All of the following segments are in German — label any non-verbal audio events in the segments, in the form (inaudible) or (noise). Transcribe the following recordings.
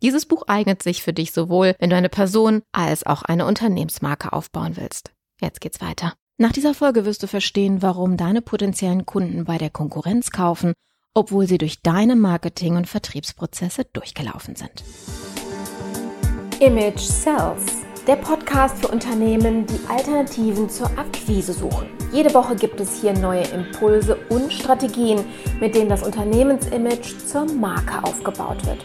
Dieses Buch eignet sich für dich sowohl, wenn du eine Person als auch eine Unternehmensmarke aufbauen willst. Jetzt geht's weiter. Nach dieser Folge wirst du verstehen, warum deine potenziellen Kunden bei der Konkurrenz kaufen, obwohl sie durch deine Marketing- und Vertriebsprozesse durchgelaufen sind. Image Sells, der Podcast für Unternehmen, die Alternativen zur Akquise suchen. Jede Woche gibt es hier neue Impulse und Strategien, mit denen das Unternehmensimage zur Marke aufgebaut wird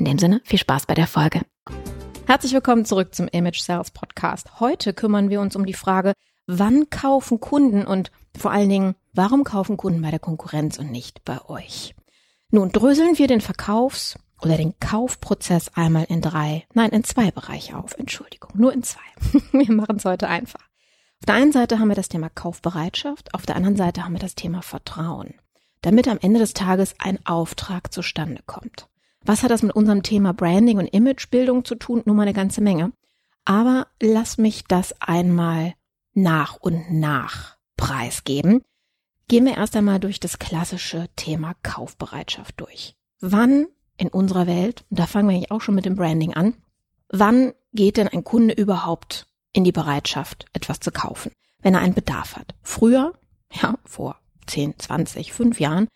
In dem Sinne, viel Spaß bei der Folge. Herzlich willkommen zurück zum Image Sales Podcast. Heute kümmern wir uns um die Frage, wann kaufen Kunden und vor allen Dingen, warum kaufen Kunden bei der Konkurrenz und nicht bei euch? Nun dröseln wir den Verkaufs- oder den Kaufprozess einmal in drei, nein, in zwei Bereiche auf. Entschuldigung, nur in zwei. (laughs) Wir machen es heute einfach. Auf der einen Seite haben wir das Thema Kaufbereitschaft, auf der anderen Seite haben wir das Thema Vertrauen, damit am Ende des Tages ein Auftrag zustande kommt. Was hat das mit unserem Thema Branding und Imagebildung zu tun? Nur mal eine ganze Menge. Aber lass mich das einmal nach und nach preisgeben. Gehen wir erst einmal durch das klassische Thema Kaufbereitschaft durch. Wann in unserer Welt, und da fangen wir eigentlich auch schon mit dem Branding an, wann geht denn ein Kunde überhaupt in die Bereitschaft, etwas zu kaufen, wenn er einen Bedarf hat? Früher, ja, vor 10, 20, 5 Jahren,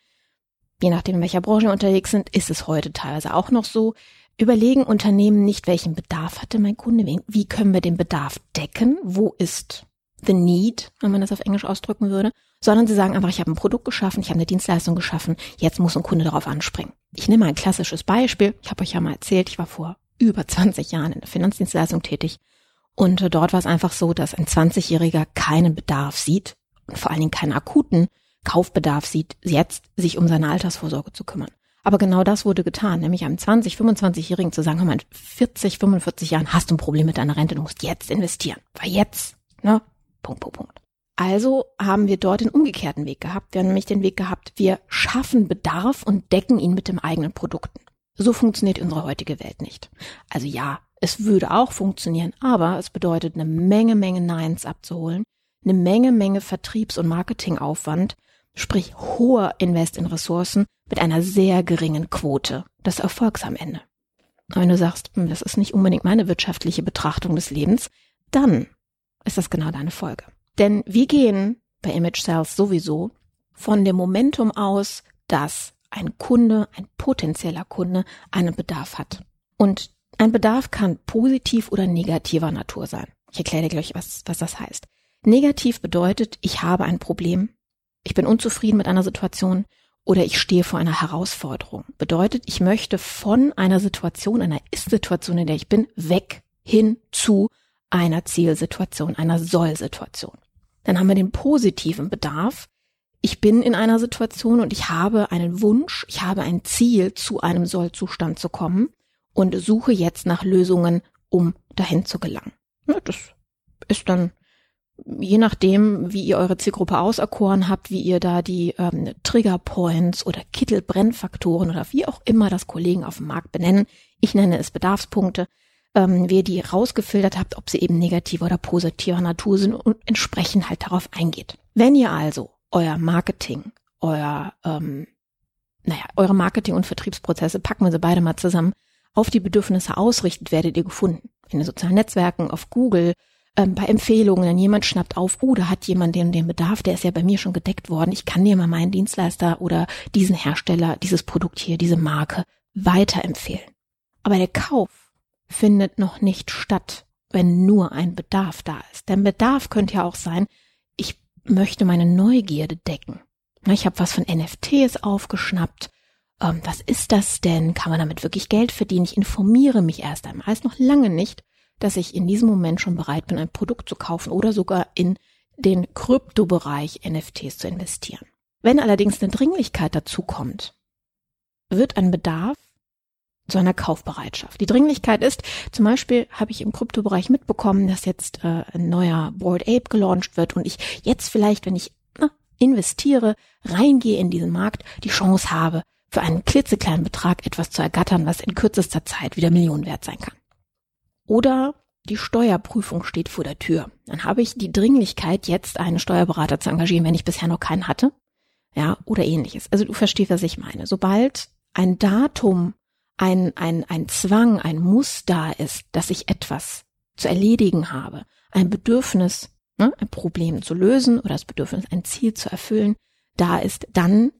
je nachdem, in welcher Branche wir unterwegs sind, ist es heute teilweise auch noch so. Überlegen Unternehmen nicht, welchen Bedarf hatte mein Kunde, wie können wir den Bedarf decken, wo ist the need, wenn man das auf Englisch ausdrücken würde, sondern sie sagen einfach, ich habe ein Produkt geschaffen, ich habe eine Dienstleistung geschaffen, jetzt muss ein Kunde darauf anspringen. Ich nehme ein klassisches Beispiel, ich habe euch ja mal erzählt, ich war vor über 20 Jahren in der Finanzdienstleistung tätig. Und dort war es einfach so, dass ein 20-Jähriger keinen Bedarf sieht und vor allen Dingen keinen akuten, Kaufbedarf sieht, jetzt sich um seine Altersvorsorge zu kümmern. Aber genau das wurde getan, nämlich einem 20, 25-Jährigen zu sagen, hör mal, in 40, 45 Jahren hast du ein Problem mit deiner Rente, du musst jetzt investieren. Weil jetzt, ne? Punkt, Punkt, Punkt. Also haben wir dort den umgekehrten Weg gehabt. Wir haben nämlich den Weg gehabt, wir schaffen Bedarf und decken ihn mit dem eigenen Produkten. So funktioniert unsere heutige Welt nicht. Also ja, es würde auch funktionieren, aber es bedeutet eine Menge, Menge Neins abzuholen, eine Menge, Menge Vertriebs- und Marketingaufwand, sprich hoher Invest in Ressourcen mit einer sehr geringen Quote des Erfolgs am Ende. Und wenn du sagst, hm, das ist nicht unbedingt meine wirtschaftliche Betrachtung des Lebens, dann ist das genau deine Folge. Denn wir gehen bei Image Sales sowieso von dem Momentum aus, dass ein Kunde, ein potenzieller Kunde einen Bedarf hat. Und ein Bedarf kann positiv oder negativer Natur sein. Ich erkläre dir gleich, was, was das heißt. Negativ bedeutet, ich habe ein Problem, ich bin unzufrieden mit einer Situation oder ich stehe vor einer Herausforderung. Bedeutet, ich möchte von einer Situation, einer Ist-Situation, in der ich bin, weg hin zu einer Zielsituation, einer Soll-Situation. Dann haben wir den positiven Bedarf. Ich bin in einer Situation und ich habe einen Wunsch, ich habe ein Ziel, zu einem Soll-Zustand zu kommen und suche jetzt nach Lösungen, um dahin zu gelangen. das ist dann je nachdem, wie ihr eure Zielgruppe auserkoren habt, wie ihr da die ähm, Trigger Points oder Kittelbrennfaktoren oder wie auch immer das Kollegen auf dem Markt benennen, ich nenne es Bedarfspunkte, ähm, wie ihr die rausgefiltert habt, ob sie eben negativer oder positiver Natur sind und entsprechend halt darauf eingeht. Wenn ihr also euer Marketing, euer, ähm, naja, eure Marketing- und Vertriebsprozesse, packen wir sie beide mal zusammen, auf die Bedürfnisse ausrichtet, werdet ihr gefunden. In den sozialen Netzwerken, auf Google, ähm, bei Empfehlungen, wenn jemand schnappt auf, oh, da hat jemand den, den Bedarf, der ist ja bei mir schon gedeckt worden, ich kann dir mal meinen Dienstleister oder diesen Hersteller, dieses Produkt hier, diese Marke weiterempfehlen. Aber der Kauf findet noch nicht statt, wenn nur ein Bedarf da ist. Denn Bedarf könnte ja auch sein, ich möchte meine Neugierde decken. Ich habe was von NFTs aufgeschnappt. Ähm, was ist das denn? Kann man damit wirklich Geld verdienen? Ich informiere mich erst einmal. Heißt noch lange nicht, dass ich in diesem Moment schon bereit bin, ein Produkt zu kaufen oder sogar in den Kryptobereich NFTs zu investieren. Wenn allerdings eine Dringlichkeit dazu kommt, wird ein Bedarf zu einer Kaufbereitschaft. Die Dringlichkeit ist, zum Beispiel habe ich im Kryptobereich mitbekommen, dass jetzt äh, ein neuer Board Ape gelauncht wird und ich jetzt vielleicht, wenn ich na, investiere, reingehe in diesen Markt, die Chance habe, für einen klitzekleinen Betrag etwas zu ergattern, was in kürzester Zeit wieder Millionen wert sein kann. Oder die Steuerprüfung steht vor der Tür. Dann habe ich die Dringlichkeit, jetzt einen Steuerberater zu engagieren, wenn ich bisher noch keinen hatte. Ja, oder ähnliches. Also du verstehst, was ich meine. Sobald ein Datum ein, ein, ein Zwang, ein Muss da ist, dass ich etwas zu erledigen habe, ein Bedürfnis, ne, ein Problem zu lösen oder das Bedürfnis, ein Ziel zu erfüllen, da ist, dann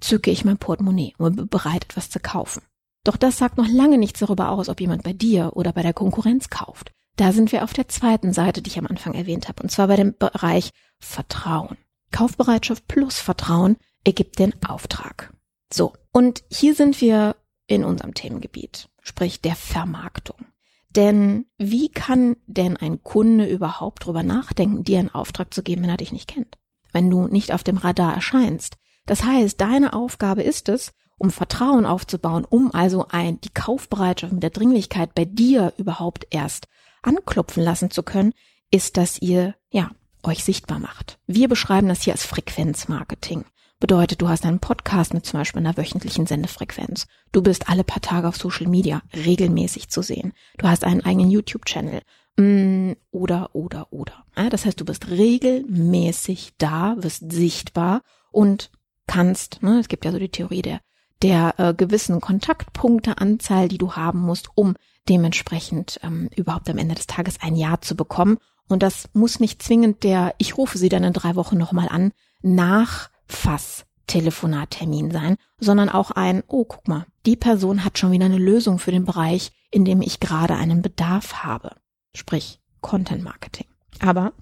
zücke ich mein Portemonnaie und bin bereit, etwas zu kaufen. Doch das sagt noch lange nichts darüber aus, ob jemand bei dir oder bei der Konkurrenz kauft. Da sind wir auf der zweiten Seite, die ich am Anfang erwähnt habe, und zwar bei dem Bereich Vertrauen. Kaufbereitschaft plus Vertrauen ergibt den Auftrag. So, und hier sind wir in unserem Themengebiet, sprich der Vermarktung. Denn wie kann denn ein Kunde überhaupt drüber nachdenken, dir einen Auftrag zu geben, wenn er dich nicht kennt? Wenn du nicht auf dem Radar erscheinst. Das heißt, deine Aufgabe ist es, um Vertrauen aufzubauen, um also ein, die Kaufbereitschaft mit der Dringlichkeit bei dir überhaupt erst anklopfen lassen zu können, ist, dass ihr, ja, euch sichtbar macht. Wir beschreiben das hier als Frequenzmarketing. Bedeutet, du hast einen Podcast mit zum Beispiel einer wöchentlichen Sendefrequenz. Du bist alle paar Tage auf Social Media regelmäßig zu sehen. Du hast einen eigenen YouTube-Channel. Mm, oder, oder, oder. Das heißt, du bist regelmäßig da, wirst sichtbar und kannst, ne, es gibt ja so die Theorie der, der äh, gewissen Kontaktpunkteanzahl, die du haben musst, um dementsprechend ähm, überhaupt am Ende des Tages ein Ja zu bekommen. Und das muss nicht zwingend der, ich rufe sie dann in drei Wochen nochmal an, nach Fass-Telefonattermin sein, sondern auch ein, oh, guck mal, die Person hat schon wieder eine Lösung für den Bereich, in dem ich gerade einen Bedarf habe. Sprich, Content Marketing. Aber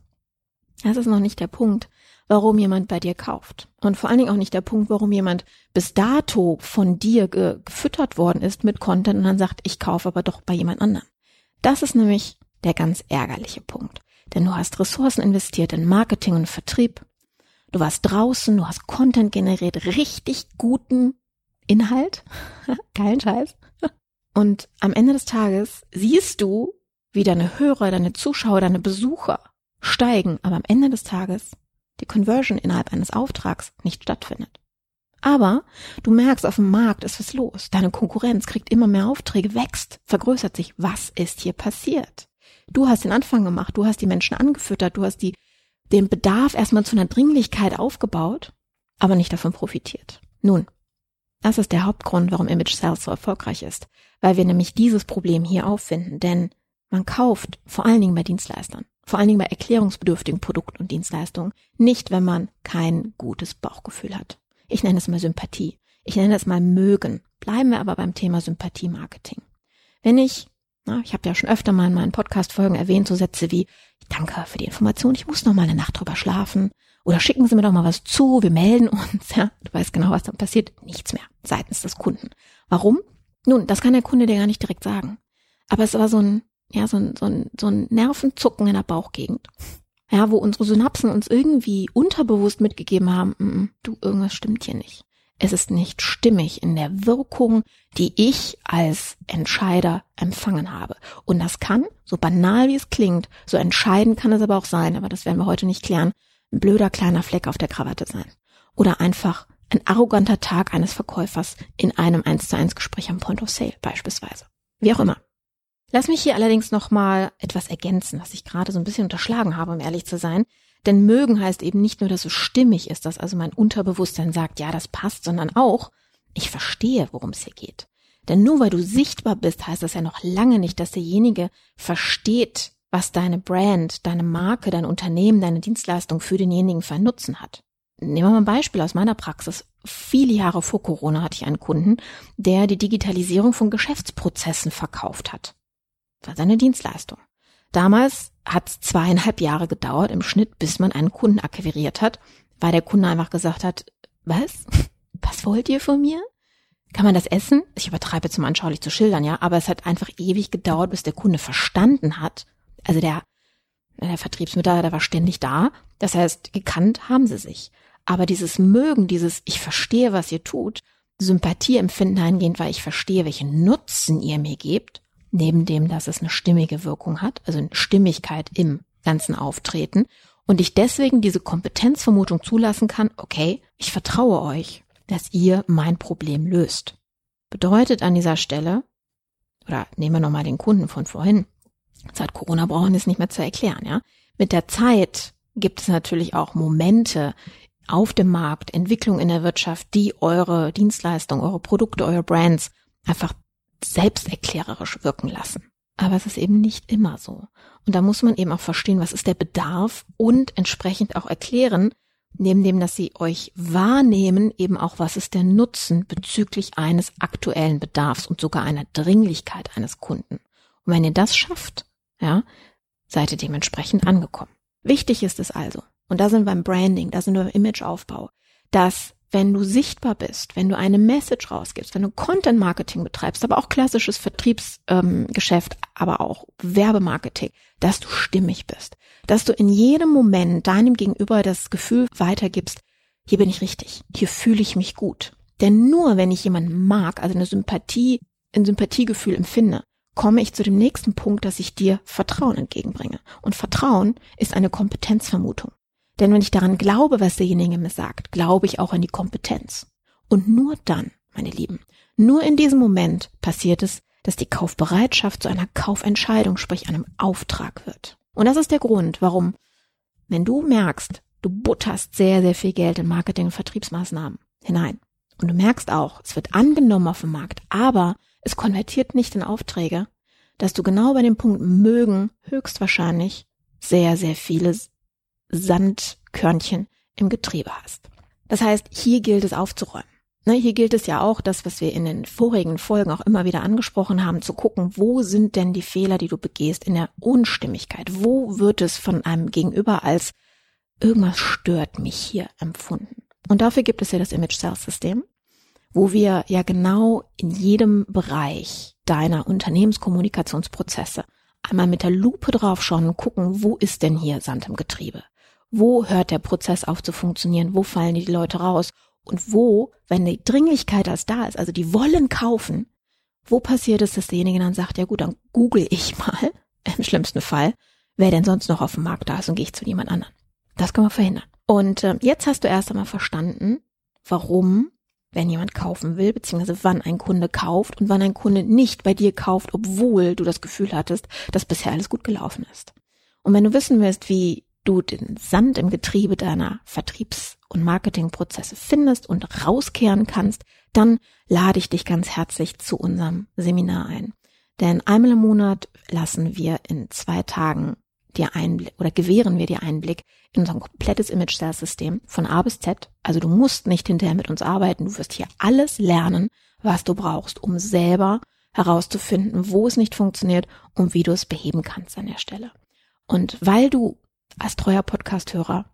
das ist noch nicht der Punkt, warum jemand bei dir kauft. Und vor allen Dingen auch nicht der Punkt, warum jemand bis dato von dir ge gefüttert worden ist mit Content und dann sagt, ich kaufe aber doch bei jemand anderem. Das ist nämlich der ganz ärgerliche Punkt. Denn du hast Ressourcen investiert in Marketing und Vertrieb. Du warst draußen, du hast Content generiert, richtig guten Inhalt. (laughs) Geilen Scheiß. Und am Ende des Tages siehst du, wie deine Hörer, deine Zuschauer, deine Besucher steigen, aber am Ende des Tages die Conversion innerhalb eines Auftrags nicht stattfindet. Aber du merkst, auf dem Markt ist was los. Deine Konkurrenz kriegt immer mehr Aufträge, wächst, vergrößert sich. Was ist hier passiert? Du hast den Anfang gemacht, du hast die Menschen angefüttert, du hast die den Bedarf erstmal zu einer Dringlichkeit aufgebaut, aber nicht davon profitiert. Nun, das ist der Hauptgrund, warum Image Sales so erfolgreich ist, weil wir nämlich dieses Problem hier auffinden, denn man kauft vor allen Dingen bei Dienstleistern, vor allen Dingen bei erklärungsbedürftigen Produkten und Dienstleistungen, nicht wenn man kein gutes Bauchgefühl hat. Ich nenne es mal Sympathie. Ich nenne es mal mögen. Bleiben wir aber beim Thema Sympathie-Marketing. Wenn ich na, ich habe ja schon öfter mal in meinen Podcast-Folgen erwähnt, so Sätze wie, danke für die Information, ich muss noch mal eine Nacht drüber schlafen. Oder schicken Sie mir doch mal was zu, wir melden uns. (laughs) Ja, du weißt genau, was dann passiert. Nichts mehr seitens des Kunden. Warum? Nun, das kann der Kunde dir gar nicht direkt sagen. Aber es war so ein, ja, so ein, so ein, so ein Nervenzucken in der Bauchgegend. Ja, wo unsere Synapsen uns irgendwie unterbewusst mitgegeben haben, mm, mm, du, irgendwas stimmt hier nicht. es ist nicht stimmig in der Wirkung, die ich als Entscheider empfangen habe. Und das kann, so banal wie es klingt, so entscheidend kann es aber auch sein, aber das werden wir heute nicht klären, ein blöder kleiner Fleck auf der Krawatte sein. Oder einfach ein arroganter Tag eines Verkäufers in einem 1 zu 1 Gespräch am Point of Sale beispielsweise. Wie auch immer. Lass mich hier allerdings nochmal etwas ergänzen, was ich gerade so ein bisschen unterschlagen habe, um ehrlich zu sein. Denn mögen heißt eben nicht nur, dass es stimmig ist, dass also mein Unterbewusstsein sagt, ja, das passt, sondern auch, ich verstehe, worum es hier geht. Denn nur weil du sichtbar bist, heißt das ja noch lange nicht, dass derjenige versteht, was deine Brand, deine Marke, dein Unternehmen, deine Dienstleistung für denjenigen für einen Nutzen hat. Nehmen wir mal ein Beispiel aus meiner Praxis. Viele Jahre vor Corona hatte ich einen Kunden, der die Digitalisierung von Geschäftsprozessen verkauft hat. War seine Dienstleistung. Damals hat es zweieinhalb Jahre gedauert im Schnitt, bis man einen Kunden akquiriert hat, weil der Kunde einfach gesagt hat, was? (laughs) Was wollt ihr von mir? Kann man das essen? Ich übertreibe zum anschaulich zu schildern, ja, aber es hat einfach ewig gedauert, bis der Kunde verstanden hat. Also der, der Vertriebsmitarbeiter war ständig da. Das heißt, gekannt haben sie sich. Aber dieses Mögen, dieses Ich verstehe, was ihr tut, Sympathieempfinden eingehend, weil ich verstehe, welchen Nutzen ihr mir gebt, neben dem, dass es eine stimmige Wirkung hat, also eine Stimmigkeit im ganzen Auftreten und ich deswegen diese Kompetenzvermutung zulassen kann, okay, ich vertraue euch, dass ihr mein Problem löst. Bedeutet an dieser Stelle, oder nehmen wir nochmal den Kunden von vorhin, seit Corona brauchen wir es nicht mehr zu erklären, ja. Mit der Zeit gibt es natürlich auch Momente auf dem Markt, Entwicklung in der Wirtschaft, die eure Dienstleistung, eure Produkte, eure Brands einfach selbsterklärerisch wirken lassen. Aber es ist eben nicht immer so. Und da muss man eben auch verstehen, was ist der Bedarf und entsprechend auch erklären, neben dem, dass sie euch wahrnehmen, eben auch, was ist der Nutzen bezüglich eines aktuellen Bedarfs und sogar einer Dringlichkeit eines Kunden. Und wenn ihr das schafft, ja, seid ihr dementsprechend angekommen. Wichtig ist es also, und da sind wir beim Branding, da sind wir beim Imageaufbau, dass wenn du sichtbar bist, wenn du eine Message rausgibst, wenn du Content Marketing betreibst, aber auch klassisches Vertriebsgeschäft, ähm, aber auch Werbemarketing, dass du stimmig bist, dass du in jedem Moment deinem Gegenüber das Gefühl weitergibst, hier bin ich richtig, hier fühle ich mich gut. Denn nur wenn ich jemanden mag, also eine Sympathie, ein Sympathiegefühl empfinde, komme ich zu dem nächsten Punkt, dass ich dir Vertrauen entgegenbringe. Und Vertrauen ist eine Kompetenzvermutung. Denn wenn ich daran glaube, was derjenige mir sagt, glaube ich auch an die Kompetenz. Und nur dann, meine Lieben, nur in diesem Moment passiert es, dass die Kaufbereitschaft zu einer Kaufentscheidung, sprich einem Auftrag wird. Und das ist der Grund, warum, wenn du merkst, du butterst sehr, sehr viel Geld in Marketing- und Vertriebsmaßnahmen hinein. Und du merkst auch, es wird angenommen auf dem Markt, aber es konvertiert nicht in Aufträge, dass du genau bei dem Punkt mögen höchstwahrscheinlich sehr, sehr viele Sandkörnchen im Getriebe hast. Das heißt, hier gilt es aufzuräumen. Ne, hier gilt es ja auch, das, was wir in den vorigen Folgen auch immer wieder angesprochen haben, zu gucken, wo sind denn die Fehler, die du begehst in der Unstimmigkeit? Wo wird es von einem Gegenüber als irgendwas stört mich hier empfunden? Und dafür gibt es ja das Image Sales System, wo wir ja genau in jedem Bereich deiner Unternehmenskommunikationsprozesse einmal mit der Lupe draufschauen und gucken, wo ist denn hier Sand im Getriebe? Wo hört der Prozess auf zu funktionieren? Wo fallen die Leute raus? Und wo, wenn die Dringlichkeit als da ist, also die wollen kaufen, wo passiert es, dass derjenige dann sagt, ja gut, dann google ich mal, (laughs) im schlimmsten Fall, wer denn sonst noch auf dem Markt da ist und gehe ich zu jemand anderen. Das können wir verhindern. Und äh, jetzt hast du erst einmal verstanden, warum, wenn jemand kaufen will, beziehungsweise wann ein Kunde kauft und wann ein Kunde nicht bei dir kauft, obwohl du das Gefühl hattest, dass bisher alles gut gelaufen ist. Und wenn du wissen willst, wie du den Sand im Getriebe deiner Vertriebs- und Marketingprozesse findest und rauskehren kannst, dann lade ich dich ganz herzlich zu unserem Seminar ein. Denn einmal im Monat lassen wir in zwei Tagen dir Einblick oder gewähren wir dir Einblick in unser komplettes Image-Sales-System von A bis Z. Also du musst nicht hinterher mit uns arbeiten. Du wirst hier alles lernen, was du brauchst, um selber herauszufinden, wo es nicht funktioniert und wie du es beheben kannst an der Stelle. Und weil du als treuer Podcasthörer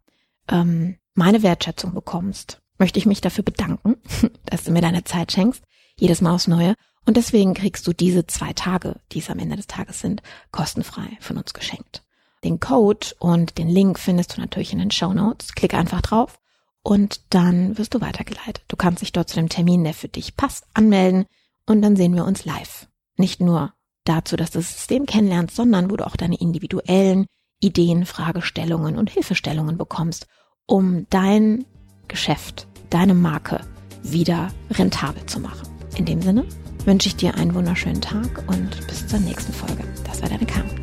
ähm, meine Wertschätzung bekommst, möchte ich mich dafür bedanken, (laughs) dass du mir deine Zeit schenkst, jedes Mal aufs Neue. Und deswegen kriegst du diese zwei Tage, die es am Ende des Tages sind, kostenfrei von uns geschenkt. Den Code und den Link findest du natürlich in den Show Notes. Klick einfach drauf und dann wirst du weitergeleitet. Du kannst dich dort zu dem Termin, der für dich passt, anmelden und dann sehen wir uns live. Nicht nur dazu, dass du das System kennenlernst, sondern wo du auch deine individuellen Ideen, Fragestellungen und Hilfestellungen bekommst, um dein Geschäft, deine Marke wieder rentabel zu machen. In dem Sinne wünsche ich dir einen wunderschönen Tag und bis zur nächsten Folge. Das war deine Carmen.